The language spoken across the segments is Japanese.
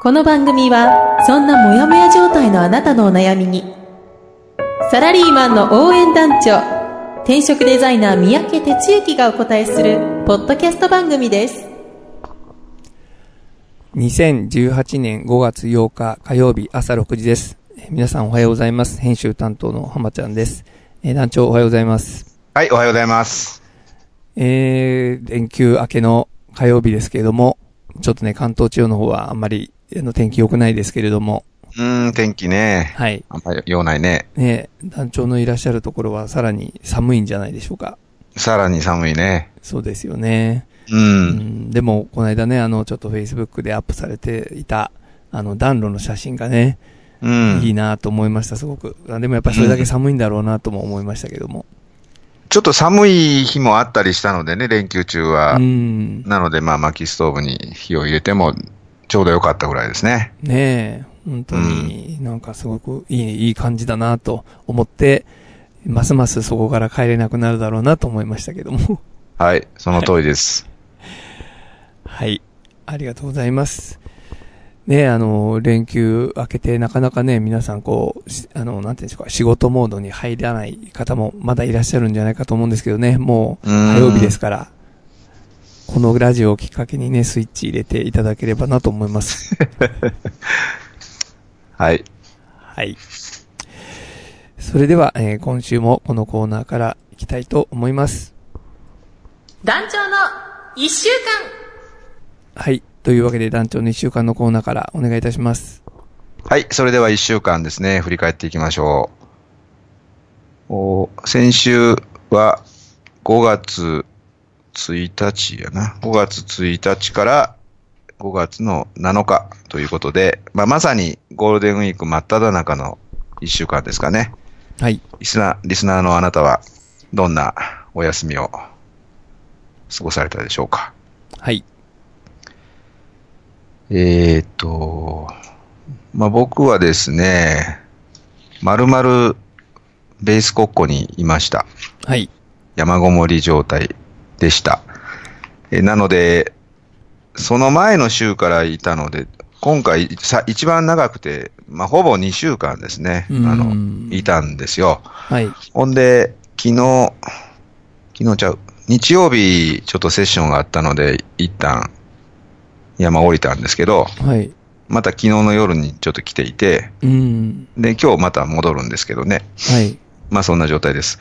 この番組はそんなモヤモヤ状態のあなたのお悩みにサラリーマンの応援団長転職デザイナー三宅哲之がお答えするポッドキャスト番組です2018年5月8日火曜日朝6時です。えー皆さんおはようございます。編集担当の浜ちゃんです。えー団長おはようございます。はい、おはようございます。えー、連休明けの火曜日ですけれども、ちょっとね、関東地方の方はあんまりあの天気良くないですけれども、うーん、天気ね。はい。あんまり用ないね。ね、団長のいらっしゃるところはさらに寒いんじゃないでしょうか。さらに寒いね。そうですよね。う。うんん、でも、この間ね、あの、ちょっと Facebook でアップされていた、あの、暖炉の写真がね、うん。いいなと思いました、すごく。あでもやっぱりそれだけ寒いんだろうなとも思いましたけども。ちょっと寒い日もあったりしたのでね、連休中は。うん。なので、まあ、薪ストーブに火を入れても、ちょうどよかったぐらいですね。ねえ、本当になんかすごくいい、いい感じだなと思って、ますますそこから帰れなくなるだろうなと思いましたけども。はい、その通りです。はい。ありがとうございます。ねえ、あの、連休明けてなかなかね、皆さんこう、しあの、なんていうんでしょうか、仕事モードに入らない方もまだいらっしゃるんじゃないかと思うんですけどね、もううん火曜日ですから、このラジオをきっかけにね、スイッチ入れていただければなと思います。はい。はい。それでは、えー今週もこのコーナーから行きたいと思います。団長の一週はい。というわけで団長の一週間のコーナーからお願いいたします。はい、それでは一週間ですね、振り返っていきましょう。お先週は5月1日やな。5月1日から5月の7日ということで、まあ、まさにゴールデンウィーク真っ只中の一週間ですかね。はい。リスナー、リスナーのあなたはどんなお休みを過ごされたでしょうか？はい。えーっと、まあ、僕はですね、まるまるベース国庫にいました。はい。山ごもり状態でした。えなので、その前の週からいたので、今回さ一番長くて、まあ、ほぼ2週間ですね、あうんの、いたんですよ。はい。ほんで、昨日、昨日ちゃう、日曜日ちょっとセッションがあったので、一旦山降りたんですけど、はい。また昨日の夜にちょっと来ていて、うん。で、今日また戻るんですけどね。はい。まあそんな状態です。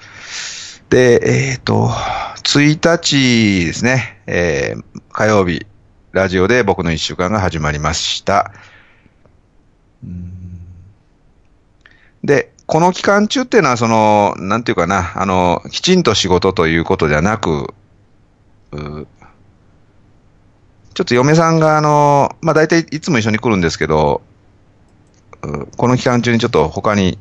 で、えっ、と、1日ですね、えー火曜日、ラジオで僕の一週間が始まりました。で、この期間中っていうのは、その、なんていうかな、あの、きちんと仕事ということじゃなく、ちょっと嫁さんが、あの、まあ大体いつも一緒に来るんですけど、この期間中にちょっと他に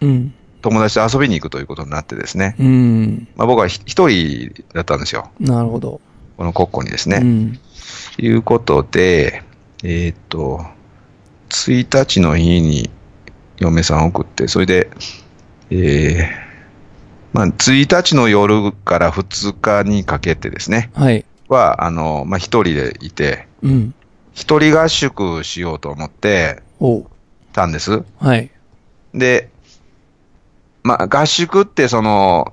うん。友達と遊びに行くということになってですね、うん。まあ、僕はひ一人だったんですよ。なるほど。この国庫にですね。うん。いうことで、えーっと、1日の日に嫁さんを送って、それで、えー、まあ、1日の夜から2日にかけてですね、はい。は、あの、まあ、一人でいて、うん。一人合宿しようと思っておうたんです。はい。で、まあ、合宿ってその、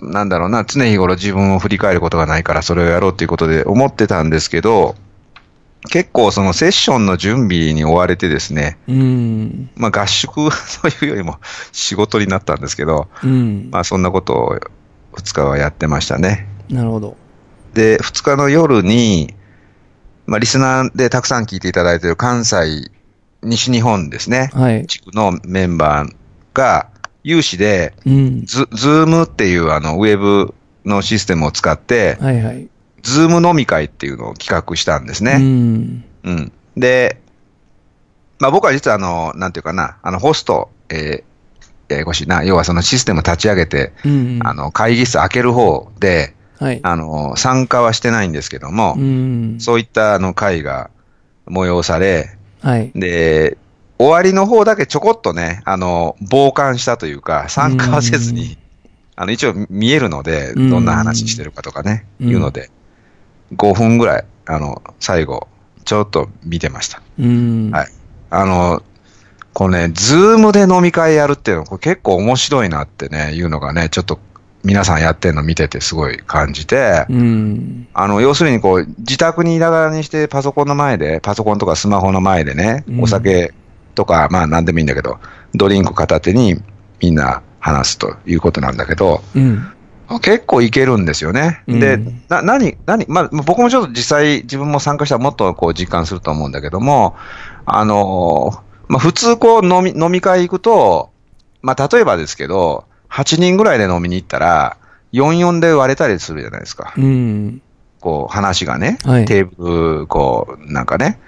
なんだろうな、常日頃自分を振り返ることがないからそれをやろうということで思ってたんですけど、結構そのセッションの準備に追われてですね、うん。まあ合宿 というよりも仕事になったんですけど、うん。まあそんなことを2日はやってましたね。なるほど。で、2日の夜に、まあリスナーでたくさん聞いていただいている関西、西日本ですね、はい。地区のメンバーが有志で、うん。ズ、ズームっていうあの、ウェブのシステムを使って、はいはい。ズーム飲み会っていうのを企画したんですよね。ん。うん。で、まあ僕は実はあの、なんていうかな、あの、ホスト、えー、ややこしいな、要はそのシステム立ち上げて、うんうん。あの、会議室開ける方で、はい。あの、参加はしてないんですけども、うん。そういったあの会が催され、はい。で、終わりの方だけちょこっとね、あの、傍観したというか、参加はせずに、あの、一応見えるので、うんどんな話してるかとかね、うんいうので、5分ぐらい、あの、最後、ちょっと見てました。うん。はい。あの、このね、ズームで飲み会やるっていうの、これ結構面白いなってね、いうのがね、ちょっと皆さんやってるの見ててすごい感じて、うん。あの、要するにこう、自宅にいながらにしてパソコンの前で、パソコンとかスマホの前でねう、んお酒とか、まあ何でもいいんだけど、ドリンク片手にみんな話すということなんだけど、うん。結構いけるんですよね。でうん、な、何、何、まあ、僕もちょっと実際自分も参加したらもっとこう実感すると思うんだけども、あのーまあ、普通こう飲み、飲み会行くと、まあ、例えばですけど、8人ぐらいで飲みに行ったら、44で割れたりするじゃないですか。うん。こう話がね、はいテーブル、こう、なんかね。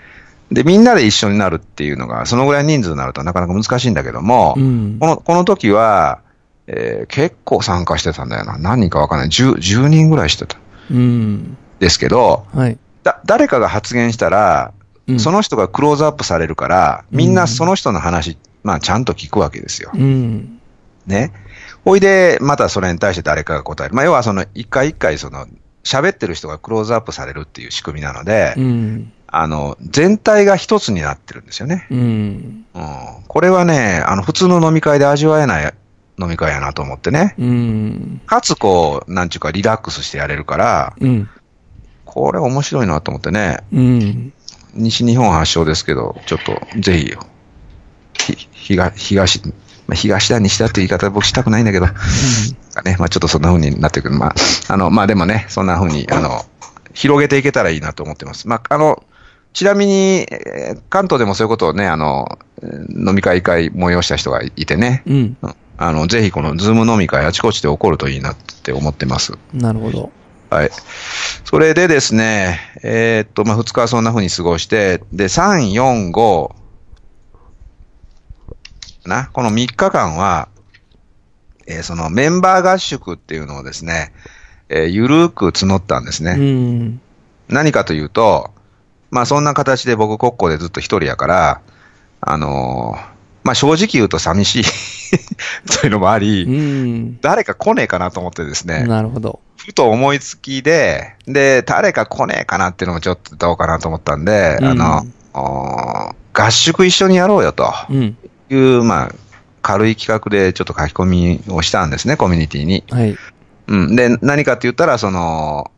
で、みんなで一緒になるっていうのが、そのぐらい人数になるとなかなか難しいんだけども、うんこ。の、この時は、えー結構参加してたんだよな。何人かわかんない。10、10人ぐらいしてた。うん。ですけど、はい。だ、誰かが発言したら、うんその人がクローズアップされるから、みんなその人の話、まあちゃんと聞くわけですよ。うん。ね。ほいで、またそれに対して誰かが答える。まあ要はその、一回一回その、喋ってる人がクローズアップされるっていう仕組みなので、うん。あの、全体が一つになってるんですよね。うん。うん。これはね、あの、普通の飲み会で味わえない飲み会やなと思ってね。うん。かつこう、なんちゅうかリラックスしてやれるから、うん。これ面白いなと思ってね。うん。西日本発祥ですけど、ちょっとぜひ、ひ東、東、まあ、東だ西だって言い方僕したくないんだけど、ね、まあちょっとそんな風になってくる。まあ、あの、まあでもね、そんな風に、あの、広げていけたらいいなと思ってます。まあ、あの、ちなみに、えー関東でもそういうことをね、あの、えー飲み会会催した人がいてね、うん。うんあの、ぜひこのズーム飲み会あちこちで起こるといいなって思ってます。なるほど。はい。それでですね、えーっと、まあ、2日はそんな風に過ごして、で、3、4、5、な、この3日間は、えーそのメンバー合宿っていうのをですね、えーゆるーく募ったんですね。うん。何かというと、まあそんな形で僕国庫でずっと一人やから、あのーまあ正直言うと寂しい というのもあり、うん。誰か来ねえかなと思ってですね、なるほど。ふと思いつきで、で、誰か来ねえかなっていうのもちょっとどうかなと思ったんで、うんあの、合宿一緒にやろうよとうん。いう、まあ、軽い企画でちょっと書き込みをしたんですね、コミュニティに。はい。うん。で、何かって言ったら、その、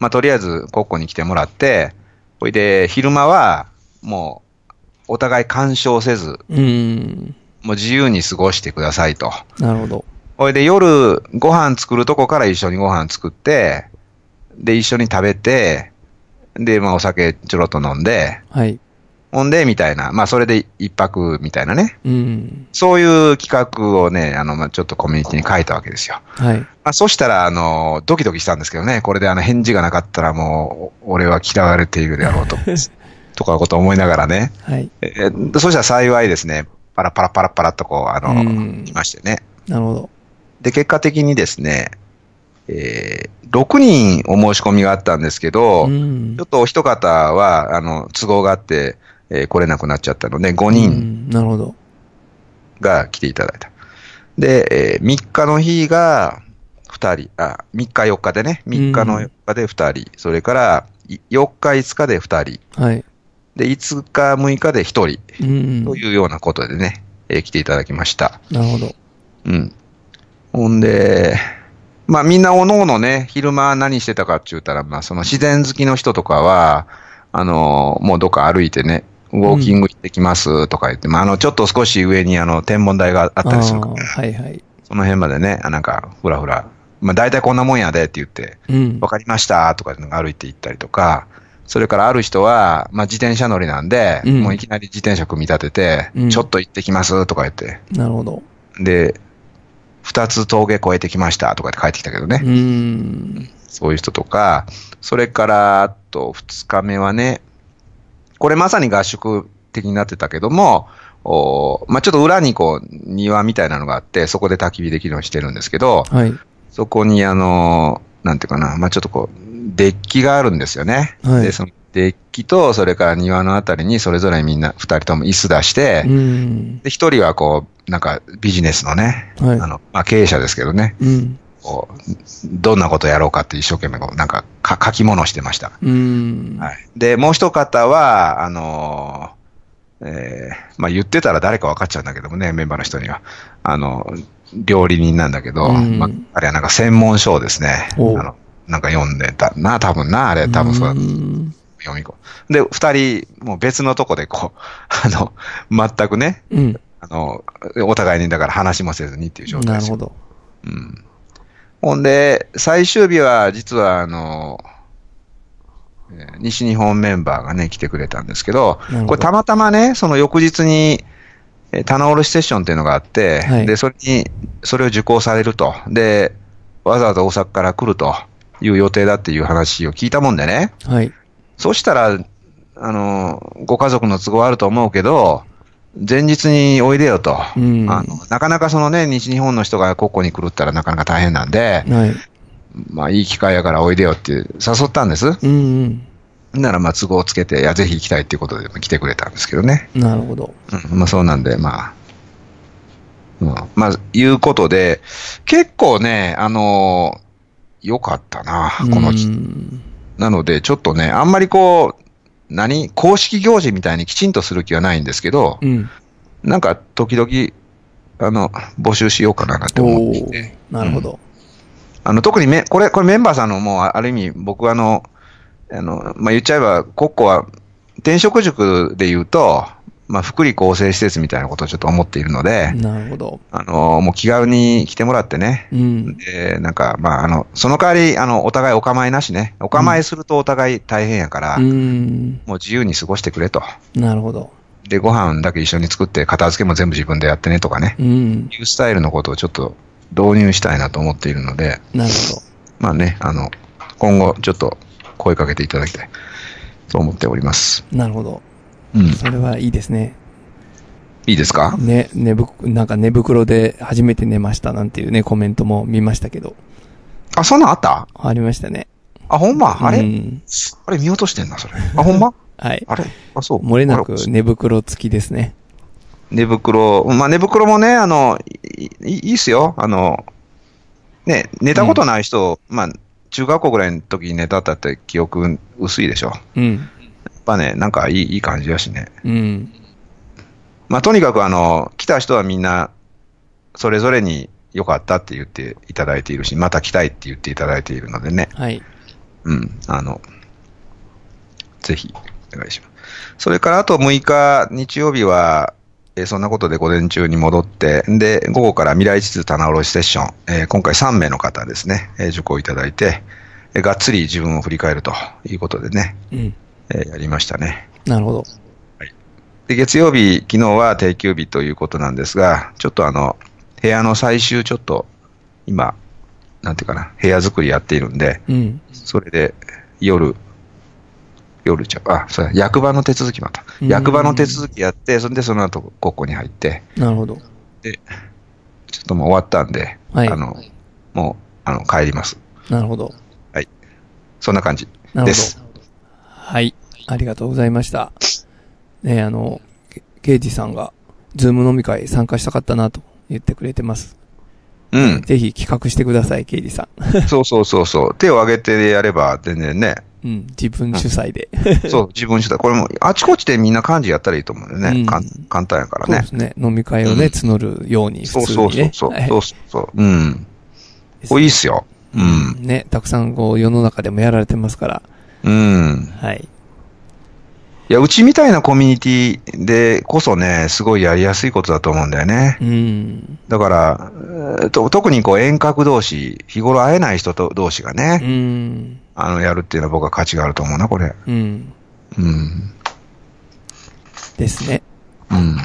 まあ、とりあえず、国庫に来てもらって、ほいで、昼間は、もう、お互い干渉せず、うん。もう自由に過ごしてくださいと。なるほど。ほいで、夜、ご飯作るとこから一緒にご飯作って、で、一緒に食べて、で、まあ、お酒ちょろっと飲んで、はい。ほんで、みたいな、まあ、それで一泊みたいなね。うん。そういう企画をね、あの、まあ、ちょっとコミュニティに書いたわけですよ。はい。まあ、そしたら、あの、ドキドキしたんですけどね、これであの、返事がなかったらもう、俺は嫌われているであろうと、とかこと思いながらね。はい。えーそしたら幸いですね、パラパラパラパラっとこう、あの、うんいましてね。なるほど。で、結果的にですね、えー、6人お申し込みがあったんですけど、うんちょっとお一方は、あの、都合があって、えー来れなくなっちゃったので、5う人んなるほど。が来ていただいた。で、えー3日の日が2人、あ、3日4日でね、3日の4日で2人、それからい4日5日で2人、はい。で、5日6日で1人、うん。というようなことでね、えー来ていただきました。なるほど。うん。ほんで、まあみんなおのおのね、昼間何してたかって言ったら、まあその自然好きの人とかは、あの、もうどっか歩いてね、ウォーキング行ってきますとか言って、まああの、ちょっと少し上にあの、天文台があったりするから、はいはい。その辺までね、あなんか、ふらふら、まあ大体こんなもんやでって言って、うんわ。かりましたとか歩いて行ったりとか、それからある人は、まあ自転車乗りなんで、うんもういきなり自転車組み立てて、うんちょっと行ってきますとか言って、なるほど。で、二つ峠越えてきましたとかって帰ってきたけどね。うん。そういう人とか、それから、あと二日目はね、これまさに合宿的になってたけども、おまあ、ちょっと裏にこう、庭みたいなのがあって、そこで焚き火できるようにしてるんですけど、はい。そこにあの、なんていうかな、まあ、ちょっとこう、デッキがあるんですよね。はいで、そのデッキと、それから庭のあたりにそれぞれみんな、二人とも椅子出して、うん。で、一人はこう、なんかビジネスのね、はいあの、まあ、経営者ですけどね、うん。こう、どんなことやろうかって一生懸命こう、なんかか書き物をしてました。うん。はい。で、もう一方は、あのーえーまあ、言ってたら誰か分かっちゃうんだけどもね、メンバーの人には。あの、料理人なんだけど、うんまあ、あれはなんか専門書をですね、あの、なんか読んでたな、多分な、あれ、多分そうだん読み子。で、二人、もう別のとこでこう、あの、全くね、うん。あの、お互いにだから話もせずにっていう状態ですよ。なるほど。うん。ほんで、最終日は、実は、あの、えー西日本メンバーがね、来てくれたんですけど、どこれたまたまね、その翌日に、えー棚卸しセッションっていうのがあって、はいで、それに、それを受講されると。で、わざわざ大阪から来るという予定だっていう話を聞いたもんでね、はい。そうしたら、あの、ご家族の都合あると思うけど、前日においでよと。うんあのなかなかそのね、西日本の人がここに来るったらなかなか大変なんで、はい。まあいい機会やからおいでよって誘ったんです。うんならまあ都合をつけて、いや、ぜひ行きたいっていうことで来てくれたんですけどね。うん。なるほど。うん、まあそうなんで、まあ、うん、まあ、いうことで、結構ね、あのー良かったな、このなので、ちょっとね、あんまりこう、何？公式行事みたいにきちんとする気はないんですけど、うん。なんか時々、あの、募集しようかななんて思って。なるほど。あの、特にめ、これ、これメンバーさんのもう、ある意味、僕はあの、あの、まあ、言っちゃえば、コッコは、転職塾で言うと、まあ、福利厚生施設みたいなことをちょっと思っているので、なるほど。あの、もう気軽に来てもらってね、うん。で、なんか、まあ、あの、その代わり、あの、お互いお構いなしね、お構いするとお互い大変やから、うん。もう自由に過ごしてくれと。なるほど。で、ご飯だけ一緒に作って、片付けも全部自分でやってねとかね、うん。いうスタイルのことをちょっと導入したいなと思っているので、なるほまあね、あの、今後ちょっと声かけていただきたいと思っております。ど。なるほど。うん。それはいいですね。いいですか？ね、寝ぶ、なんか寝袋で初めて寝ましたなんていうね、コメントも見ましたけど。あ、そんなんあった？ありましたね。あ、ほんま？あれ、うんあれ見落としてんな、それ。あ、ほんま？はい。あれ？あ、そう。漏れなく寝袋付きですね。寝袋、まあ寝袋もね、あの、いいいいっすよ。あの、ね、寝たことない人、まあ、中学校ぐらいの時に寝たったって記憶薄いでしょ。やうん。っぱね、なんかいいいい感じだしね。うん。まあ、とにかくあの、来た人はみんな、それぞれに良かったって言っていただいているし、また来たいって言っていただいているのでね。はい。うん、あの、ぜひ、お願いします。それからあと6日、日曜日は、えーそんなことで午前中に戻って、で、午後から未来地図棚卸しセッション、えー今回3名の方ですね、えー受講いただいて、えーがっつり自分を振り返るということでね、うん。えーやりましたね。なるほど。で、月曜日、昨日は定休日ということなんですが、ちょっとあの、部屋の最終ちょっと、今、なんていうかな、部屋作りやっているんで、うん。それで夜、夜ちゃう、あ、そうや役場の手続きまた。うん役場の手続きやって、それでその後、ここに入って、なるほど。ちょっともう終わったんで、はいあの、もう、あの、帰ります。なるほど。そんな感じなるほです。ど。はい。ありがとうございました。ねあの、けケイジさんが、ズーム飲み会参加したかったなと言ってくれてます。うん。ぜひ企画してください、ケイジさん。そうそうそうそう。手を挙げてやれば全然ね。うん。自分主催で。そう、自分主体。これも、あちこちでみんな漢字やったらいいと思うんだよね。うんかん簡単やからねそうで。すね。飲み会をね、うん募るように、そう。そうそうそう。はいそうそうそう。うん。これいいっすよ。うん。ね、たくさんこう世の中でもやられてますから。うん。はい。いや、うちみたいなコミュニティでこそね、すごいやりやすいことだと思うんだよねう。ん。だから、えーと特にこう遠隔同士、日頃会えない人と同士がうね、ん。あの、やるっていうのは僕は価値があると思うな、これ。うん。うん。ですね。うん。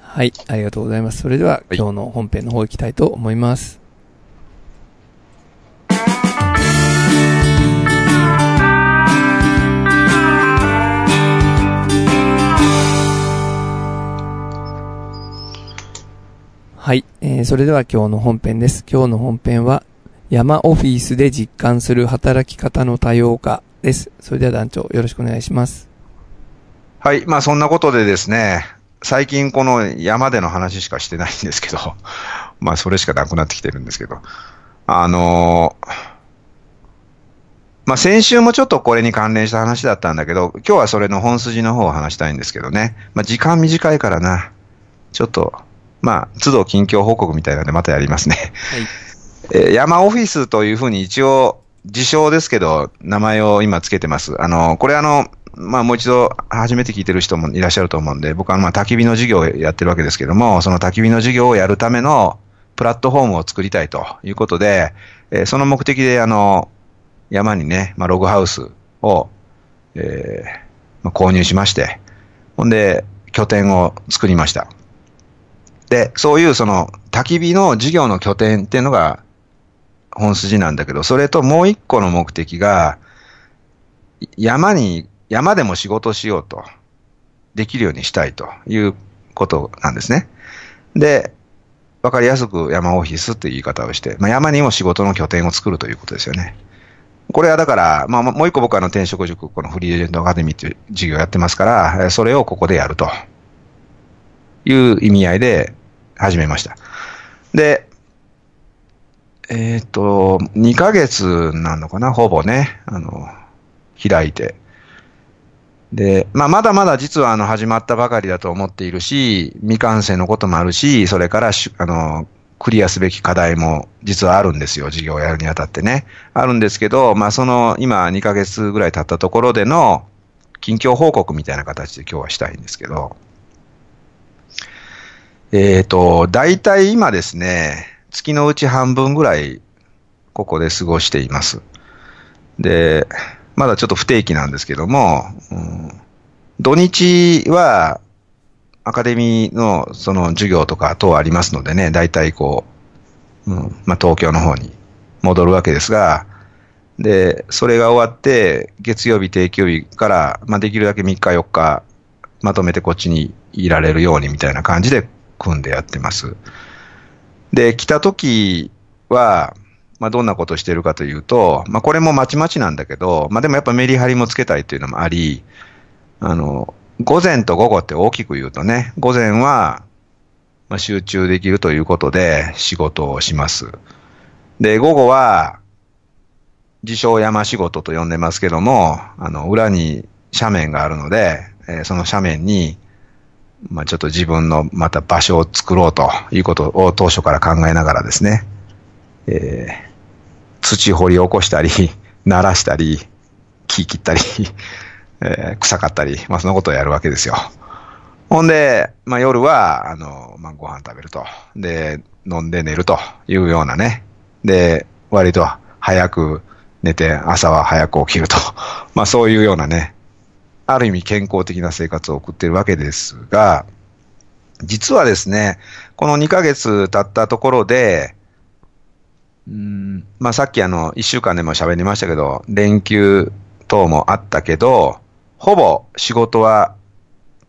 はい。ありがとうございます。それでは、はい今日の本編の方行きたいと思います。はい、はいえーそれでは今日の本編です。今日の本編は、山オフィスで実感する働き方の多様化です。それでは団長、よろしくお願いします。はい。まあそんなことでですね、最近この山での話しかしてないんですけど、まあそれしかなくなってきてるんですけど、あのまあ先週もちょっとこれに関連した話だったんだけど、今日はそれの本筋の方を話したいんですけどね、まあ時間短いからな、ちょっと、まあ都度近況報告みたいなんでまたやりますね。はい。えー山オフィスというふうに一応、自称ですけど、名前を今つけてます。あの、これあの、まあもう一度初めて聞いてる人もいらっしゃると思うんで、僕はまあ焚き火の授業をやってるわけですけども、その焚き火の授業をやるためのプラットフォームを作りたいということで、えーその目的であの、山にね、まあログハウスを、えーまあ、購入しまして、ほんで、拠点を作りました。で、そういうその焚き火の事業の拠点っていうのが本筋なんだけど、それともう一個の目的が、山に、山でも仕事しようと、できるようにしたいということなんですね。で、わかりやすく山オフィスっていう言い方をして、まあ、山にも仕事の拠点を作るということですよね。これはだから、まあ、もう一個僕はあの転職塾、このフリーエージェントアカデミーっていう授業やってますから、それをここでやるという意味合いで始めました。で、えっ、と、2ヶ月なのかな、ほぼね、あの、開いて。で、まあ、まだまだ実はあの、始まったばかりだと思っているし、未完成のこともあるし、それから、あの、クリアすべき課題も実はあるんですよ、授業をやるにあたってね。あるんですけど、まあ、その、今2ヶ月ぐらい経ったところでの、近況報告みたいな形で今日はしたいんですけど、えっ、と、大体今ですね、月のうち半分ぐらい、ここで過ごしています。で、まだちょっと不定期なんですけども、うん土日は、アカデミーのその授業とか等ありますのでね、大体こう、うんまあ、東京の方に戻るわけですが、で、それが終わって、月曜日、定休日から、まあ、できるだけ3日、4日、まとめてこっちにいられるようにみたいな感じで組んでやってます。で、来た時は、まあ、どんなことしてるかというと、まあ、これもまちまちなんだけど、まあ、でもやっぱメリハリもつけたいというのもあり、あの、午前と午後って大きく言うとね、午前は、ま、集中できるということで仕事をします。で、午後は、自称山仕事と呼んでますけども、あの、裏に斜面があるので、えーその斜面に、まあ、ちょっと自分のまた場所を作ろうということを当初から考えながらですね、えー土掘り起こしたり、鳴らしたり、木切ったり、えー草刈ったり、まあそのことをやるわけですよ。ほんで、まあ夜は、あの、まあご飯食べると。で、飲んで寝るというようなね。で、割と早く寝て、朝は早く起きると。まあそういうようなね、ある意味健康的な生活を送っているわけですが、実はですね、この2ヶ月経ったところで、うんまあさっきあの、1週間でも喋りましたけど、連休等もあったけど、ほぼ仕事は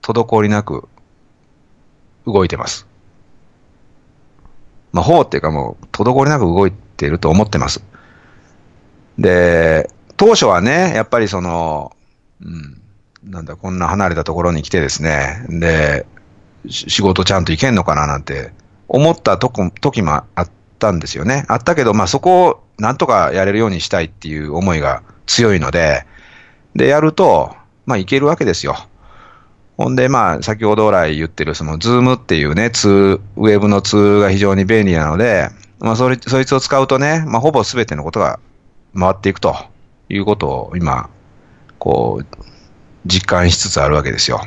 滞りなく動いてます。まあ、ほぼっていうかもう、滞りなく動いてると思ってます。で、当初はね、やっぱりその、うん、なんだ、こんな離れたところに来てですね、で、仕事ちゃんと行けんのかななんて思ったとこ時もあったんですよね。あったけど、まあそこをなんとかやれるようにしたいっていう思いが強いので、で、やると、まあいけるわけですよ。ほんで、まあ、先ほど来言ってる、その、ズームっていうね、ツー、ウェブのツールが非常に便利なので、まあ、それ、そいつを使うとね、まあ、ほぼすべてのことが回っていくということを今、こう、実感しつつあるわけですよ。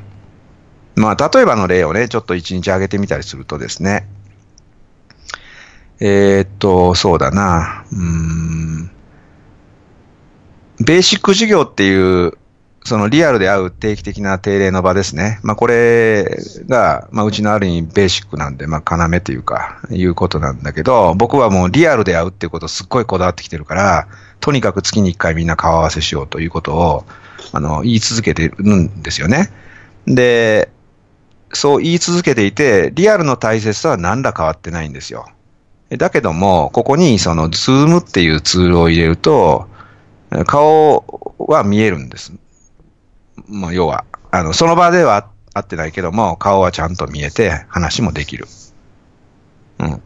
まあ、例えばの例をね、ちょっと一日挙げてみたりするとですね、えーっと、そうだな、うん、ベーシック授業っていう、そのリアルで会う定期的な定例の場ですね。まあこれが、まあうちのある意味ベーシックなんで、まあ要というか、いうことなんだけど、僕はもうリアルで会うっていうことすっごいこだわってきてるから、とにかく月に一回みんな顔合わせしようということを、あの、言い続けてるんですよね。で、そう言い続けていて、リアルの大切さは何ら変わってないんですよ。だけども、ここにそのズームっていうツールを入れると、顔は見えるんです。もう要は、あの、その場では会ってないけども、顔はちゃんと見えて話もできる。うん。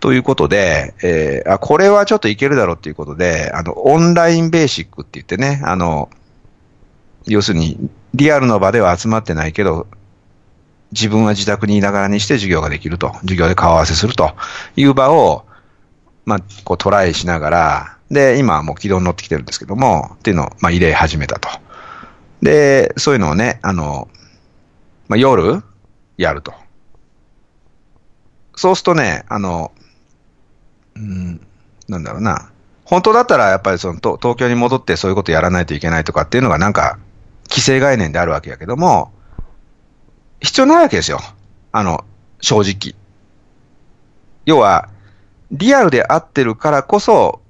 ということで、えーあ、これはちょっといけるだろうっていうことで、あの、オンラインベーシックって言ってね、あの、要するに、リアルの場では集まってないけど、自分は自宅にいながらにして授業ができると、授業で顔合わせするという場を、まあ、こうトライしながら、で、今はもう軌道に乗ってきてるんですけども、っていうのを、まあ、入れ始めたと。で、そういうのをね、あの、まあ、夜、やると。そうするとね、あの、うん、なんだろうな。本当だったらやっぱりその東京に戻ってそういうことやらないといけないとかっていうのがなんか、規制概念であるわけやけども、必要ないわけですよ。あの、正直。要は、リアルで会ってるからこそ、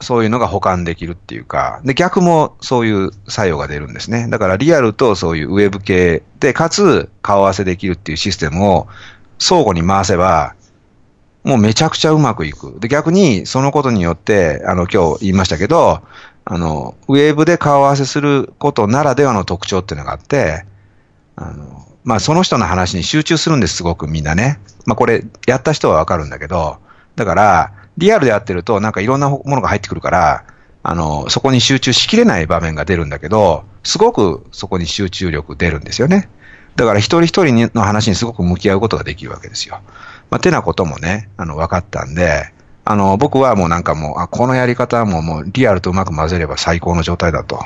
そういうのが保管できるっていうか、で、逆もそういう作用が出るんですね。だからリアルとそういうウェブ系で、かつ顔合わせできるっていうシステムを相互に回せば、もうめちゃくちゃうまくいく。で、逆にそのことによって、あの、今日言いましたけど、あの、ウェーブで顔合わせすることならではの特徴っていうのがあって、あの、まあ、その人の話に集中するんです、すごくみんなね。まあ、これ、やった人はわかるんだけど、だから、リアルでやってると、なんかいろんなものが入ってくるから、あの、そこに集中しきれない場面が出るんだけど、すごくそこに集中力出るんですよね。だから一人一人の話にすごく向き合うことができるわけですよ。まあ、てなこともね、あの、分かったんで、あの、僕はもうなんかもう、あ、このやり方はもう、もうリアルとうまく混ぜれば最高の状態だと、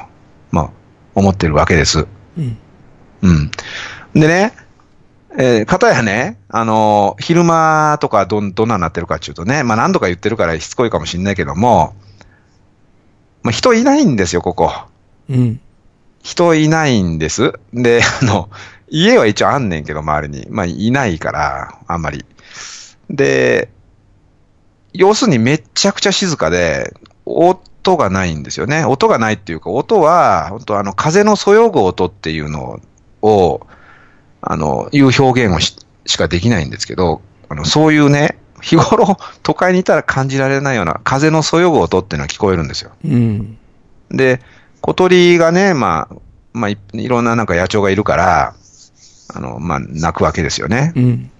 まあ、思ってるわけです。うん。うん。でね、えー、かたやね、あのー昼間とかどん、どんなになってるかっていうとね、まあ何度か言ってるからしつこいかもしれないけども、まあ人いないんですよ、ここ。うん。人いないんです。で、あの、家は一応あんねんけど、周りに。まあ、いないから、あんまり。で、要するにめっちゃくちゃ静かで、音がないんですよね。音がないっていうか、音は、本当あの、風のそよぐ音っていうのを、あの、いう表現をししかできないんですけど、あの、そういうね、日頃、都会にいたら感じられないような風のそよぐ音っていうのは聞こえるんですよ。うん。で、小鳥がね、まあ、まあ、いいろんななんか野鳥がいるから、あの、まあ、鳴くわけですよね。うん。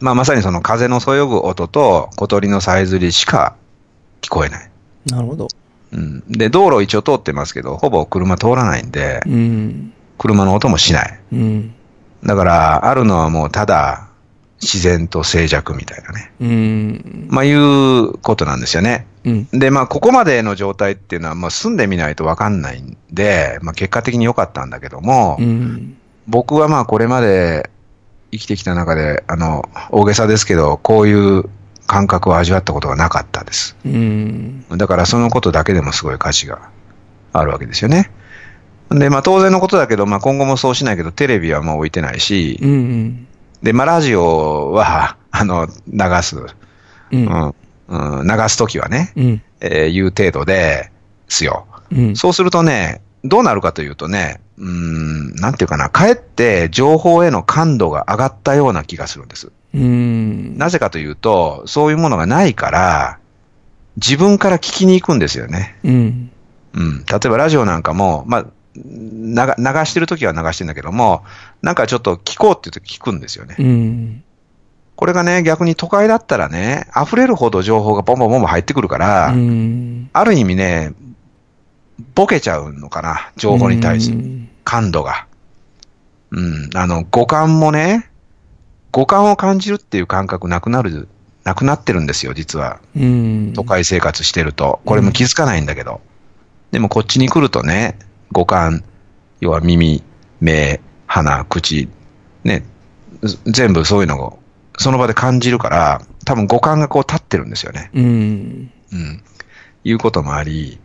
まあ、まさにその風のそよぐ音と小鳥のさえずりしか聞こえない。なるほど。うん。で、道路一応通ってますけど、ほぼ車通らないんで、うん。車の音もしない。うん。だから、あるのはもうただ、自然と静寂みたいなね。うん。まあ、いうことなんですよね。うん。で、まあ、ここまでの状態っていうのは、まあ、住んでみないとわかんないんで、まあ、結果的に良かったんだけども、うん。僕はまあ、これまで生きてきた中で、あの、大げさですけど、こういう感覚を味わったことがなかったです。うん。だから、そのことだけでもすごい価値があるわけですよね。で、まあ、当然のことだけど、まあ、今後もそうしないけど、テレビはもう置いてないし、うん。で、まあ、ラジオは、あの、流す。う。うんん。うん、流すときはね、うん。えーいう程度ですよ。うん。そうするとね、どうなるかというとね、うーん、なんていうかな、かえって情報への感度が上がったような気がするんです。うん。なぜかというと、そういうものがないから、自分から聞きに行くんですよね。うん。うん。例えばラジオなんかも、まあ、流してるときは流してるんだけども、なんかちょっと聞こうって言うと聞くんですよね。うん。これがね、逆に都会だったらね、溢れるほど情報がボンボンボンボン入ってくるから、うん。ある意味ね、ボケちゃうのかな、情報に対するうん感度が。うん、あの、五感もね、五感を感じるっていう感覚なくなる、なくなってるんですよ、実は。うん。都会生活してると。これも気づかないんだけど。でもこっちに来るとね、五感、要は耳、目、鼻、口、ね、ず全部そういうのをその場で感じるから、多分五感がこう立ってるんですよね。うん。うん。いうこともあり、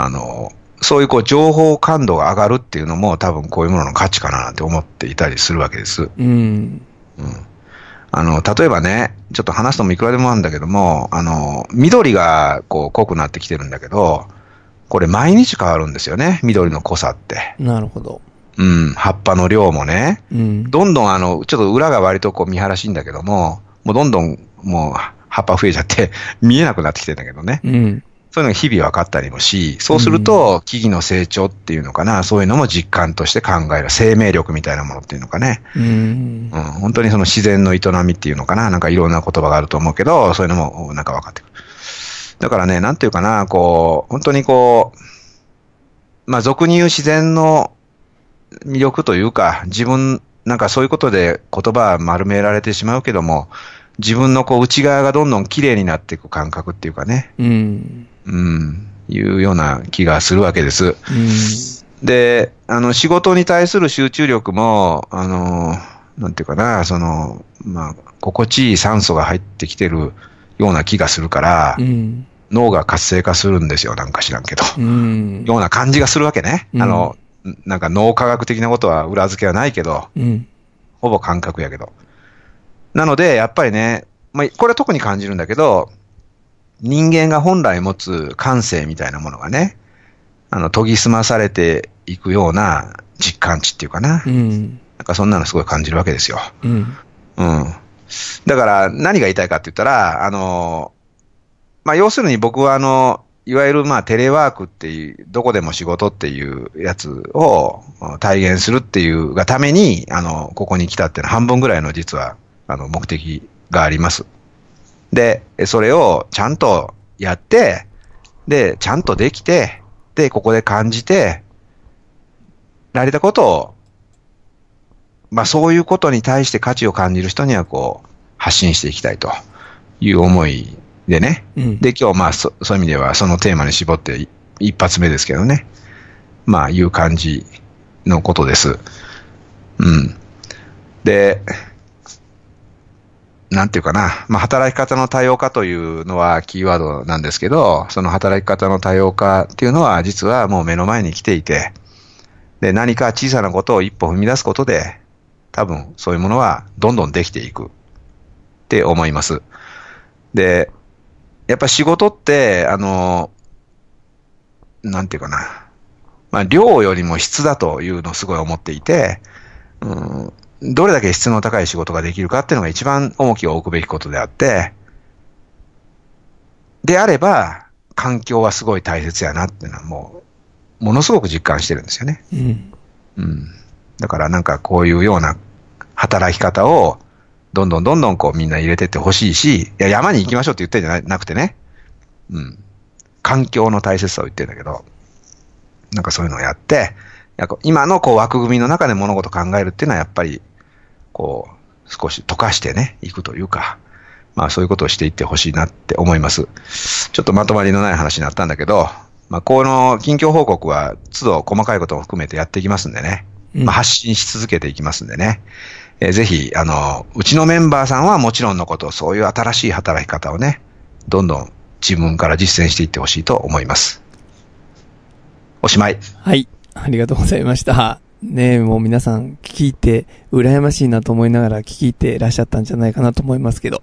あの、そういうこう情報感度が上がるっていうのも多分こういうものの価値かななんて思っていたりするわけです。うん。あの、例えばね、ちょっと話すのもいくらでもあるんだけども、あの、緑がこう濃くなってきてるんだけど、これ毎日変わるんですよね、緑の濃さって。なるほど。ううん、葉っぱの量もね、うん。どんどんあの、ちょっと裏が割とこう見晴らしいんだけども、もうどんどんもう葉っぱ増えちゃって見えなくなってきてんだけどね。うん。そういうのが日々分かったりもし、そうすると、木々の成長っていうのかな、そういうのも実感として考える。生命力みたいなものっていうのかね。うんう。ん、本当にその自然の営みっていうのかな、なんかいろんな言葉があると思うけど、そういうのもなんか分かってくる。だからね、なんていうかな、こう、本当にこう、まあ俗に言う自然の魅力というか、自分、なんかそういうことで言葉は丸められてしまうけども、自分のこう内側がどんどん綺麗になっていく感覚っていうかね、うん。うん、いうような気がするわけです。うん。で、あの、仕事に対する集中力も、あの、なんていうかな、その、まあ、心地いい酸素が入ってきてるような気がするから、うん。脳が活性化するんですよ、なんか知らんけど。うん。ような感じがするわけね。うんあの、なんか脳科学的なことは裏付けはないけど、うん。ほぼ感覚やけど。なので、やっぱりね、まあ、これは特に感じるんだけど、人間が本来持つ感性みたいなものがね、あの、研ぎ澄まされていくような実感値っていうかな。うん。なんかそんなのすごい感じるわけですよ。うん。うん。だから、何が言いたいかって言ったら、あの、まあ、要するに僕はあの、いわゆるまあテレワークっていう、どこでも仕事っていうやつを体現するっていうがために、あの、ここに来たっていうのは半分ぐらいの実は、あの、目的があります。で、それをちゃんとやって、で、ちゃんとできて、で、ここで感じて、られたことを、まあそういうことに対して価値を感じる人にはこう、発信していきたいという思いでね。うん。で、今日まあそそういう意味ではそのテーマに絞ってい一発目ですけどね。まあいう感じのことです。うん。で、なんていうかな。まあ働き方の多様化というのはキーワードなんですけど、その働き方の多様化っていうのは実はもう目の前に来ていて、で、何か小さなことを一歩踏み出すことで、多分そういうものはどんどんできていくって思います。で、やっぱ仕事って、あの、なんていうかな。まあ、量よりも質だというのをすごい思っていて、うん、どれだけ質の高い仕事ができるかっていうのが一番重きを置くべきことであって、であれば、環境はすごい大切やなっていうのはもう、ものすごく実感してるんですよね。うん。うん。だからなんかこういうような働き方を、どんどんどんどんこうみんな入れてってほしいし、いや山に行きましょうって言ってんじゃななくてね。うん。環境の大切さを言ってんだけど、なんかそういうのをやって、今のこう枠組みの中で物事を考えるっていうのはやっぱり、こう、少し溶かしてね、いくというか、まあそういうことをしていってほしいなって思います。ちょっとまとまりのない話になったんだけど、まあこの近況報告は都度細かいことも含めてやっていきますんでね。うんまあ、発信し続けていきますんでね。えーぜひ、あの、うちのメンバーさんはもちろんのこと、そういう新しい働き方をね、どんどん自分から実践していってほしいと思います。おしまい。はい。ありがとうございました。ねえ、もう皆さん聞いて、羨ましいなと思いながら聞いていらっしゃったんじゃないかなと思いますけど。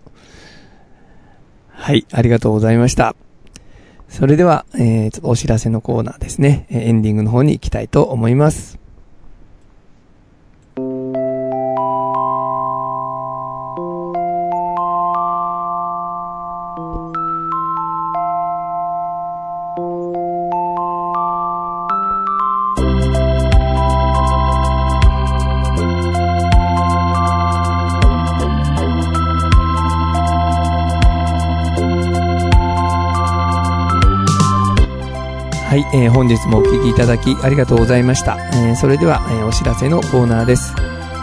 はい、ありがとうございました。それでは、えー、ちょっとお知らせのコーナーですね。エンディングの方に行きたいと思います。はい、えー本日もお聞きいただきありがとうございました。えーそれでは、えーお知らせのコーナーです。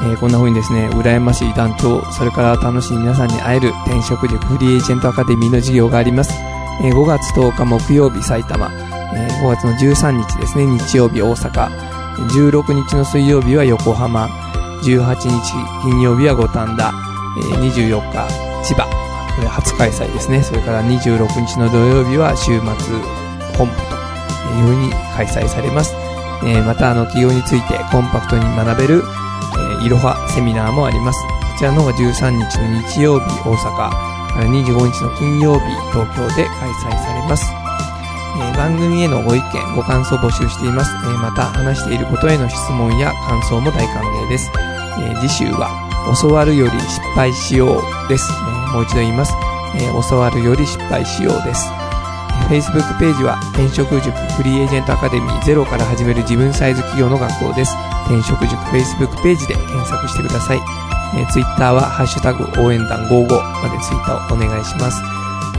えーこんな風にですね、羨ましい団長、それから楽しい皆さんに会える転職塾フリーエージェントアカデミーの授業があります。えー5月10日木曜日埼玉、えー5月の13日ですね、日曜日大阪、16日の水曜日は横浜、18日金曜日は五反田、え24日千葉、これ初開催ですね。それから26日の土曜日は週末本部いうふうに開催されます。えーまた、あの、企業についてコンパクトに学べる、えーいろはセミナーもあります。こちらの方が13日の日曜日大阪、から25日の金曜日東京で開催されます。えー番組へのご意見、ご感想を募集しています。えーまた、話していることへの質問や感想も大歓迎です。えー次週は、教わるより失敗しようです。えーもう一度言います。えー教わるより失敗しようです。えー Facebook ページは、転職塾フリーエージェントアカデミーゼロから始める自分サイズ企業の学校です。転職塾 Facebook ページで検索してください。えー、Twitter は、ハッシュタグ応援団55までツイッターをお願いします。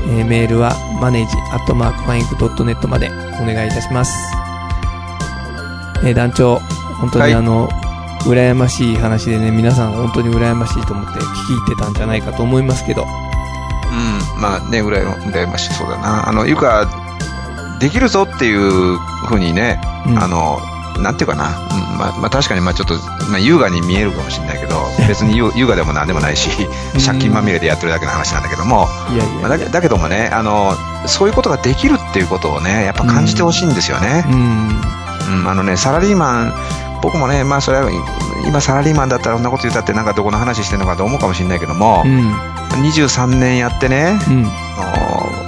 えーメールは、マネージアットマークファインクドットネットまでお願いいたします。えー団長、本当はいにあの、羨ましい話でね、皆さん本当に羨ましいと思って聞き入ってたんじゃないかと思いますけど。うん、まあね、うらや羨ましそうだな。あの、いうか、できるぞっていうふうにね、うん。あの、なんていうかな、うん。まあ、まあ確かにまあちょっと、まあ優雅に見えるかもしれないけど、別に優優雅でもなんでもないし、借金まみれでやってるだけの話なんだけども、いやいやまあだけだけどもね、あの、そういうことができるっていうことをね、やっぱ感じてほしいんですよね。うん。うん、あのね、サラリーマン、僕もね、まあそれは、今サラリーマンだったらこんなこと言ったってなんかどこの話してるのかと思うかもしれないけどもう、ん。23年やってね、うん。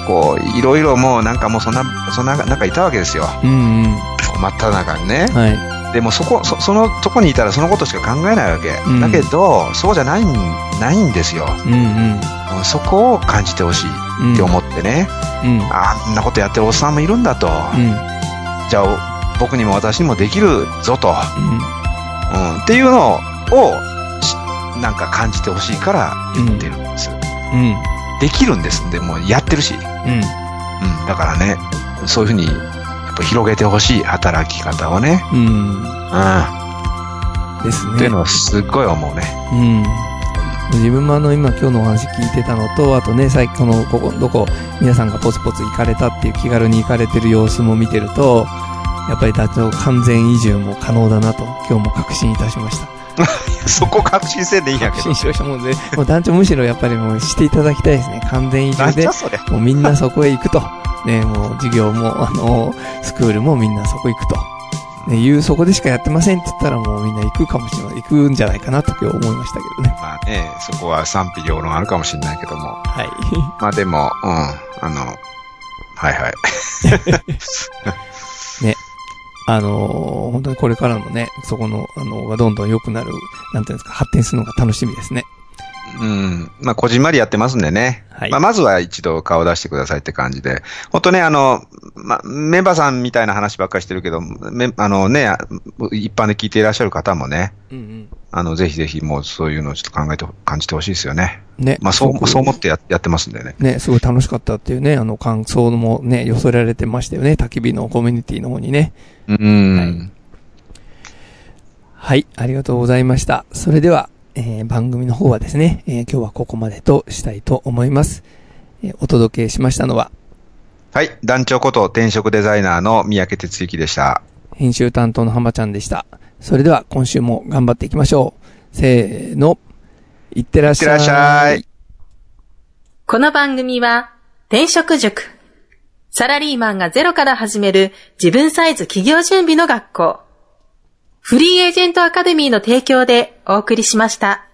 こう、いろいろもうなんかもうそんな、そんな中いたわけですよ。うん。うん。真っ只中にね。はい。でもそこ、そそのとこにいたらそのことしか考えないわけ。うんだけど、そうじゃないん、ないんですよ。うんうん。そこを感じてほしいうん。って思ってね。うん。あんなことやってるおっさんもいるんだと。うん。じゃあ、僕にも私にもできるぞと。うん。うん、っていうのを、しなんか感じてほしいから言ってるんです。うん。できるんですんで、もうやってるし。うん。うん、だからね、そういうふうに、やっぱ広げてほしい働き方をね。うん。うん。ですね。っていうのはすっごい思うね。うん。自分もあの、今今日のお話聞いてたのと、あとね、最近この、ここ、どこ、皆さんがポツポツ行かれたっていう気軽に行かれてる様子も見てると、やっぱりダチョウ完全移住も可能だなと、今日も確信いたしました。そこ確信せんでいいんやけど確信。しました。もうね、もう団長むしろやっぱりもうしていただきたいですね。完全移住で。もうみんなそこへ行くと。ね、もう授業も、あの、スクールもみんなそこ行くと。ね、いう、そこでしかやってませんって言ったらもうみんな行くかもしれない。行くんじゃないかなと今日思いましたけどね。まあね、そこは賛否両論あるかもしれないけども。はい。まあでも、うん、あの、はいはい。あのー本当にこれからもね、そこの、あの、がどんどん良くなる、なんていうんですか、発展するのが楽しみですね。うん。まあ、こじんまりやってますんでね。はいまあ、まずは一度顔出してくださいって感じで。本当ね、あの、まあ、メンバーさんみたいな話ばっかりしてるけど、めあのね、一般で聞いていらっしゃる方もね、うんあの、ぜひぜひもうそういうのをちょっと考えて、感じてほしいですよね。うん。ね。まあ、そう、そう思ってややってますんでね。ね、すごい楽しかったっていうね、あの感想もね、寄せられてましたよね、焚き火のコミュニティの方にね。うん。はいはい、ありがとうございました。それでは、えー番組の方はですね、えー今日はここまでとしたいと思います。えーお届けしましたのは、はい。団長こと転職デザイナーの三宅哲之でした。編集担当の浜ちゃんでした。それでは、今週も頑張っていきましょう。せーの、いってらっしゃい。いってらっしゃい。この番組は、転職塾。サラリーマンがゼロから始める自分サイズ企業準備の学校。フリーエージェントアカデミーの提供でお送りしました。